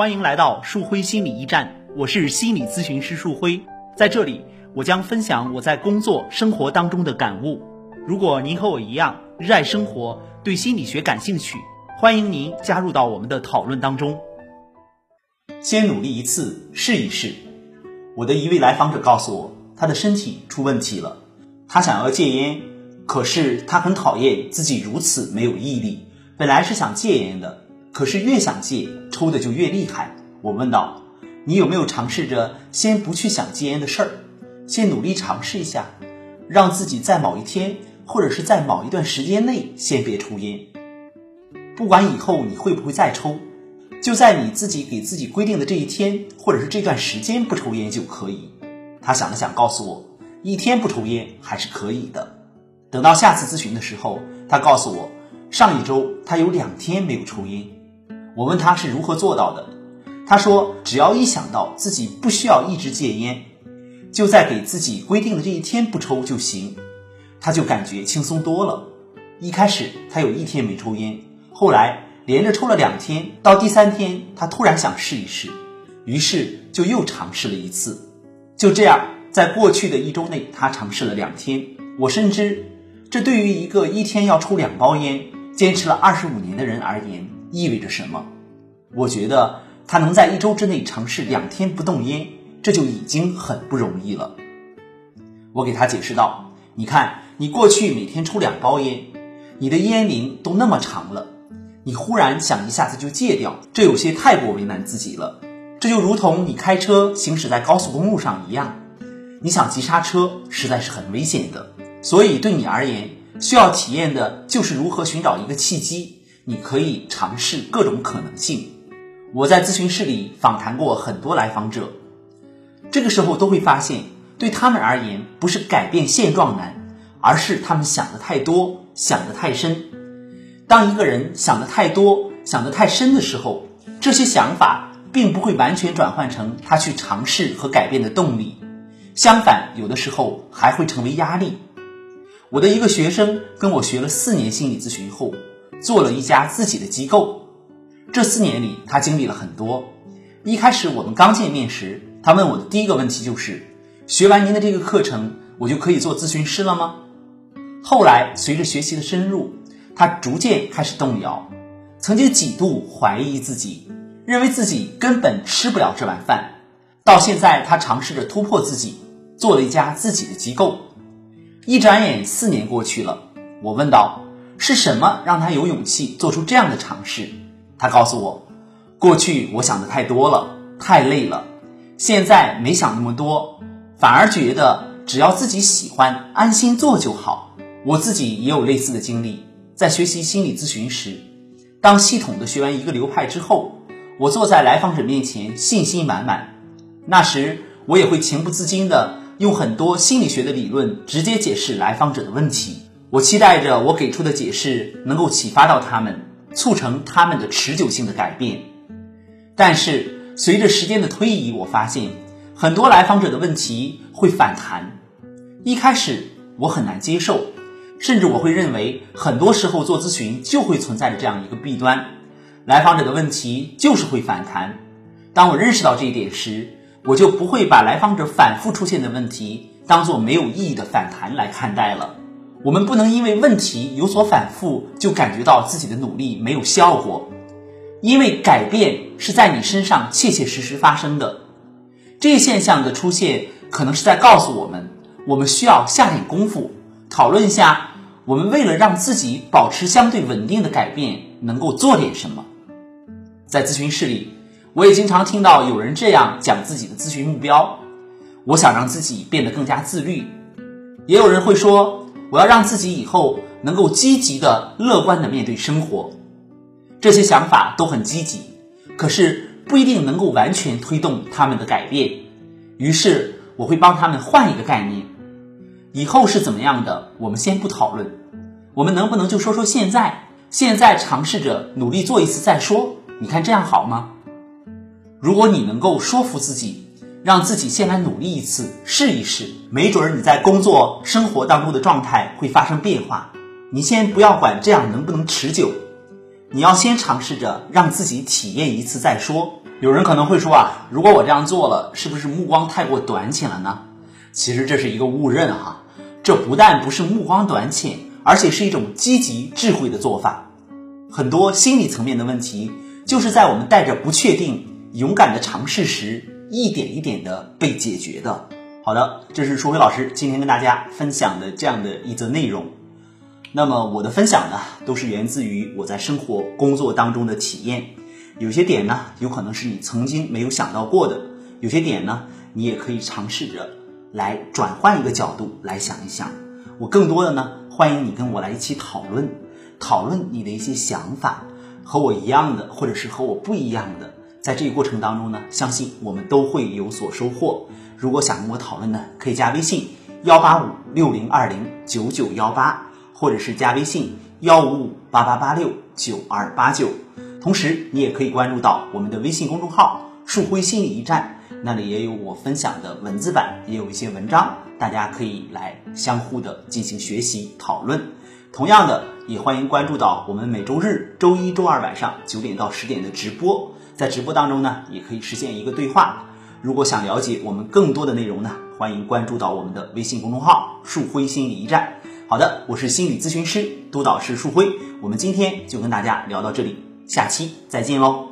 欢迎来到树辉心理驿站，我是心理咨询师树辉，在这里我将分享我在工作生活当中的感悟。如果您和我一样热爱生活，对心理学感兴趣，欢迎您加入到我们的讨论当中。先努力一次，试一试。我的一位来访者告诉我，他的身体出问题了，他想要戒烟，可是他很讨厌自己如此没有毅力。本来是想戒烟的。可是越想戒，抽的就越厉害。我问道：“你有没有尝试着先不去想戒烟的事儿，先努力尝试一下，让自己在某一天或者是在某一段时间内先别抽烟。不管以后你会不会再抽，就在你自己给自己规定的这一天或者是这段时间不抽烟就可以。”他想了想，告诉我：“一天不抽烟还是可以的。”等到下次咨询的时候，他告诉我，上一周他有两天没有抽烟。我问他是如何做到的，他说只要一想到自己不需要一直戒烟，就在给自己规定的这一天不抽就行，他就感觉轻松多了。一开始他有一天没抽烟，后来连着抽了两天，到第三天他突然想试一试，于是就又尝试了一次。就这样，在过去的一周内，他尝试了两天。我深知，这对于一个一天要抽两包烟、坚持了二十五年的人而言。意味着什么？我觉得他能在一周之内尝试两天不动烟，这就已经很不容易了。我给他解释道：“你看，你过去每天抽两包烟，你的烟龄都那么长了，你忽然想一下子就戒掉，这有些太过为难自己了。这就如同你开车行驶在高速公路上一样，你想急刹车，实在是很危险的。所以对你而言，需要体验的就是如何寻找一个契机。”你可以尝试各种可能性。我在咨询室里访谈过很多来访者，这个时候都会发现，对他们而言，不是改变现状难，而是他们想的太多，想的太深。当一个人想的太多，想的太深的时候，这些想法并不会完全转换成他去尝试和改变的动力，相反，有的时候还会成为压力。我的一个学生跟我学了四年心理咨询后。做了一家自己的机构，这四年里他经历了很多。一开始我们刚见面时，他问我的第一个问题就是：“学完您的这个课程，我就可以做咨询师了吗？”后来随着学习的深入，他逐渐开始动摇，曾经几度怀疑自己，认为自己根本吃不了这碗饭。到现在，他尝试着突破自己，做了一家自己的机构。一转眼四年过去了，我问道。是什么让他有勇气做出这样的尝试？他告诉我，过去我想的太多了，太累了，现在没想那么多，反而觉得只要自己喜欢，安心做就好。我自己也有类似的经历，在学习心理咨询时，当系统的学完一个流派之后，我坐在来访者面前，信心满满。那时我也会情不自禁地用很多心理学的理论直接解释来访者的问题。我期待着我给出的解释能够启发到他们，促成他们的持久性的改变。但是随着时间的推移，我发现很多来访者的问题会反弹。一开始我很难接受，甚至我会认为很多时候做咨询就会存在着这样一个弊端：来访者的问题就是会反弹。当我认识到这一点时，我就不会把来访者反复出现的问题当做没有意义的反弹来看待了。我们不能因为问题有所反复就感觉到自己的努力没有效果，因为改变是在你身上切切实实发生的。这一现象的出现，可能是在告诉我们，我们需要下点功夫，讨论一下，我们为了让自己保持相对稳定的改变，能够做点什么。在咨询室里，我也经常听到有人这样讲自己的咨询目标：我想让自己变得更加自律。也有人会说。我要让自己以后能够积极的、乐观的面对生活，这些想法都很积极，可是不一定能够完全推动他们的改变。于是我会帮他们换一个概念：以后是怎么样的，我们先不讨论，我们能不能就说说现在？现在尝试着努力做一次再说，你看这样好吗？如果你能够说服自己。让自己先来努力一次，试一试，没准儿你在工作生活当中的状态会发生变化。你先不要管这样能不能持久，你要先尝试着让自己体验一次再说。有人可能会说啊，如果我这样做了，是不是目光太过短浅了呢？其实这是一个误认哈，这不但不是目光短浅，而且是一种积极智慧的做法。很多心理层面的问题，就是在我们带着不确定、勇敢的尝试时，一点一点的被解决的。好的，这是舒辉老师今天跟大家分享的这样的一则内容。那么我的分享呢，都是源自于我在生活工作当中的体验。有些点呢，有可能是你曾经没有想到过的；有些点呢，你也可以尝试着来转换一个角度来想一想。我更多的呢，欢迎你跟我来一起讨论，讨论你的一些想法，和我一样的，或者是和我不一样的。在这个过程当中呢，相信我们都会有所收获。如果想跟我讨论呢，可以加微信幺八五六零二零九九幺八。或者是加微信幺五五八八八六九二八九，同时你也可以关注到我们的微信公众号“树辉心理驿站”，那里也有我分享的文字版，也有一些文章，大家可以来相互的进行学习讨论。同样的，也欢迎关注到我们每周日、周一周二晚上九点到十点的直播，在直播当中呢，也可以实现一个对话。如果想了解我们更多的内容呢，欢迎关注到我们的微信公众号“树辉心理驿站”。好的，我是心理咨询师督导师树辉，我们今天就跟大家聊到这里，下期再见喽。